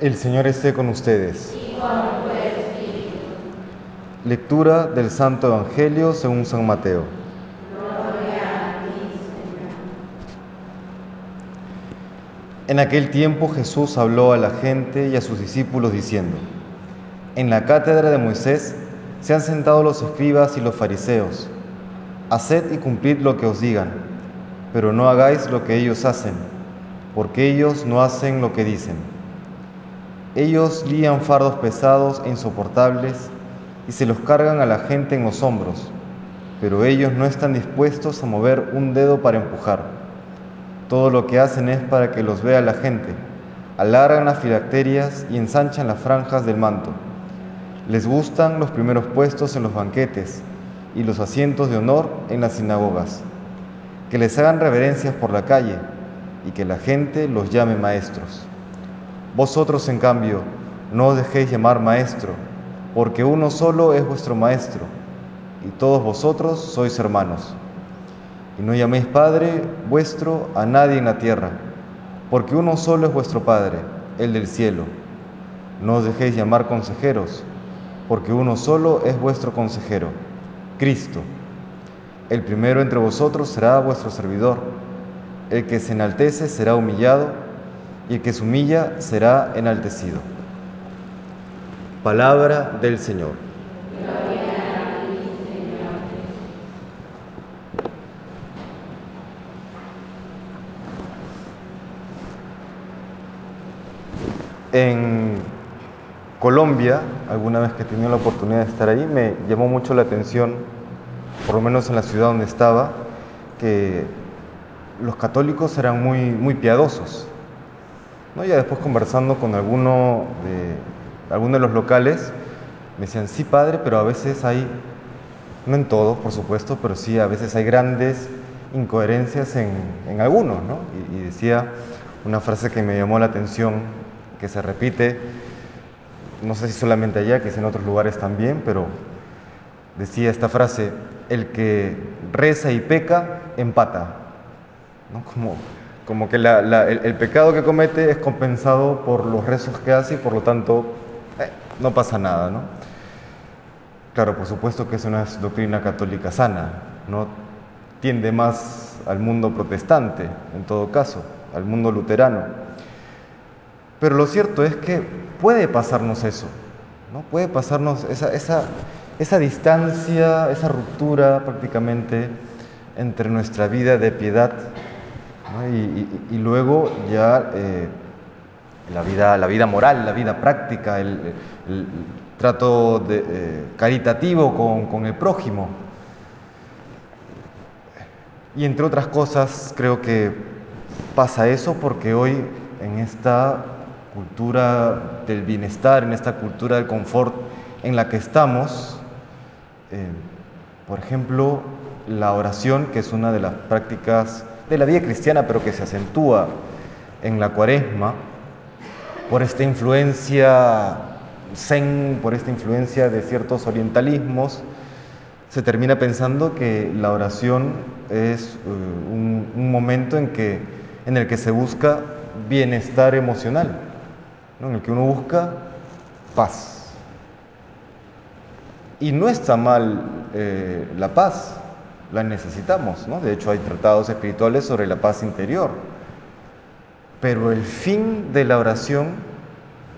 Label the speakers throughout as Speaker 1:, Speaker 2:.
Speaker 1: El Señor esté con ustedes. Lectura del Santo Evangelio según San Mateo. En aquel tiempo Jesús habló a la gente y a sus discípulos diciendo, En la cátedra de Moisés se han sentado los escribas y los fariseos. Haced y cumplid lo que os digan, pero no hagáis lo que ellos hacen, porque ellos no hacen lo que dicen. Ellos lían fardos pesados e insoportables y se los cargan a la gente en los hombros, pero ellos no están dispuestos a mover un dedo para empujar. Todo lo que hacen es para que los vea la gente. Alargan las filacterias y ensanchan las franjas del manto. Les gustan los primeros puestos en los banquetes y los asientos de honor en las sinagogas. Que les hagan reverencias por la calle y que la gente los llame maestros. Vosotros, en cambio, no os dejéis llamar maestro, porque uno solo es vuestro maestro, y todos vosotros sois hermanos. Y no llaméis Padre vuestro a nadie en la tierra, porque uno solo es vuestro Padre, el del cielo. No os dejéis llamar consejeros, porque uno solo es vuestro consejero, Cristo. El primero entre vosotros será vuestro servidor. El que se enaltece será humillado, y el que se humilla será enaltecido. Palabra del Señor. En Colombia, alguna vez que he tenido la oportunidad de estar ahí, me llamó mucho la atención, por lo menos en la ciudad donde estaba, que los católicos eran muy, muy piadosos. ¿No? Ya después conversando con alguno de, alguno de los locales, me decían, sí padre, pero a veces hay, no en todo, por supuesto, pero sí a veces hay grandes incoherencias en, en algunos, ¿no? Y, y decía una frase que me llamó la atención que se repite, no sé si solamente allá, que es en otros lugares también, pero decía esta frase, el que reza y peca, empata. ¿no? Como, como que el, pecado que comete es compensado por los rezos que hace y por lo tanto eh, no pasa nada. ¿no? Claro, por supuesto que es una doctrina católica sana, no tiende más al mundo protestante, en todo caso, al mundo luterano. Pero lo cierto es que puede pasarnos eso, ¿no? puede pasarnos esa, esa, esa distancia, esa ruptura prácticamente entre nuestra vida de piedad y, luego ya eh, la, vida, la vida moral, la vida práctica, el trato de, eh, caritativo con, con el prójimo. Y entre otras cosas creo que pasa eso porque hoy en esta cultura del bienestar, en esta cultura del confort en la que estamos, eh, por ejemplo, la oración, que es una de las prácticas de la vida cristiana, pero que se acentúa en la cuaresma, por esta influencia zen, por esta influencia de ciertos orientalismos, se termina pensando que la oración es un, un, momento en, que, en el que se busca bienestar emocional. ¿no? en el que uno busca paz. Y no está mal eh, la paz, la necesitamos, ¿no? De hecho hay tratados espirituales sobre la paz interior. Pero el fin de la oración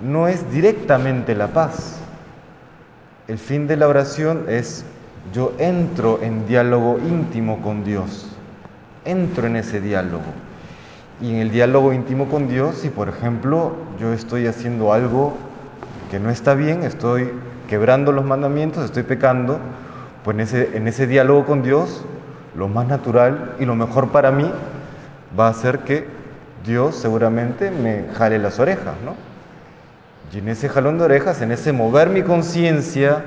Speaker 1: no es directamente la paz. El fin de la oración es yo entro en diálogo íntimo con Dios, entro en ese diálogo y en el diálogo íntimo con Dios, si por ejemplo yo estoy haciendo algo que no está bien, estoy quebrando los mandamientos, estoy pecando, pues en ese, en ese diálogo con Dios, lo más natural y lo mejor para mí va a ser que Dios seguramente me jale las orejas, ¿no? Y en ese jalón de orejas, en ese mover mi conciencia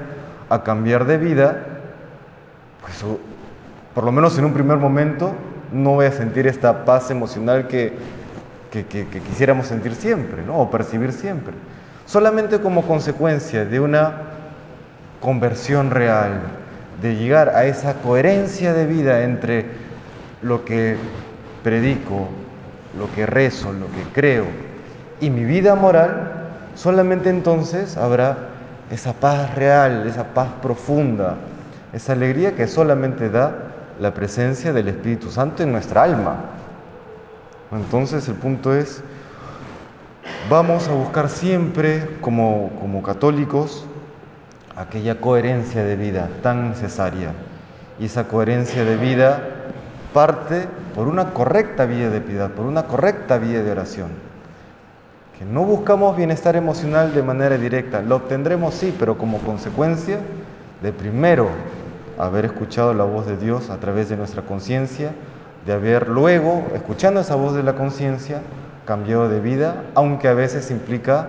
Speaker 1: a cambiar de vida, pues por lo menos en un primer momento no voy a sentir esta paz emocional que, que, que, que quisiéramos sentir siempre, ¿no? o percibir siempre. Solamente como consecuencia de una conversión real, de llegar a esa coherencia de vida entre lo que predico, lo que rezo, lo que creo y mi vida moral, Solamente entonces habrá esa paz real, esa paz profunda, esa alegría que solamente da la presencia del Espíritu Santo en nuestra alma. Entonces el punto es, vamos a buscar siempre como, como católicos aquella coherencia de vida tan necesaria. Y esa coherencia de vida parte por una correcta vía de piedad, por una correcta vía de oración. Que no buscamos bienestar emocional de manera directa, lo obtendremos sí, pero como consecuencia de primero haber escuchado la voz de Dios a través de nuestra conciencia, de haber luego, escuchando esa voz de la conciencia, cambiado de vida, aunque a veces implica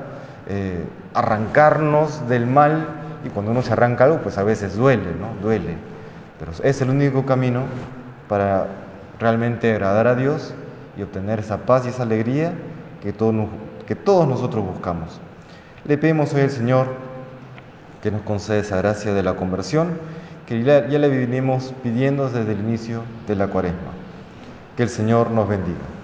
Speaker 1: eh, arrancarnos del mal y cuando uno se arranca algo, pues a veces duele, ¿no? Duele. Pero es el único camino para realmente agradar a Dios y obtener esa paz y esa alegría que todos, que todos nosotros buscamos. Le pedimos hoy al Señor que nos conceda esa gracia de la conversión que ya, ya le vinimos pidiendo desde el inicio de la cuaresma. Que el Señor nos bendiga.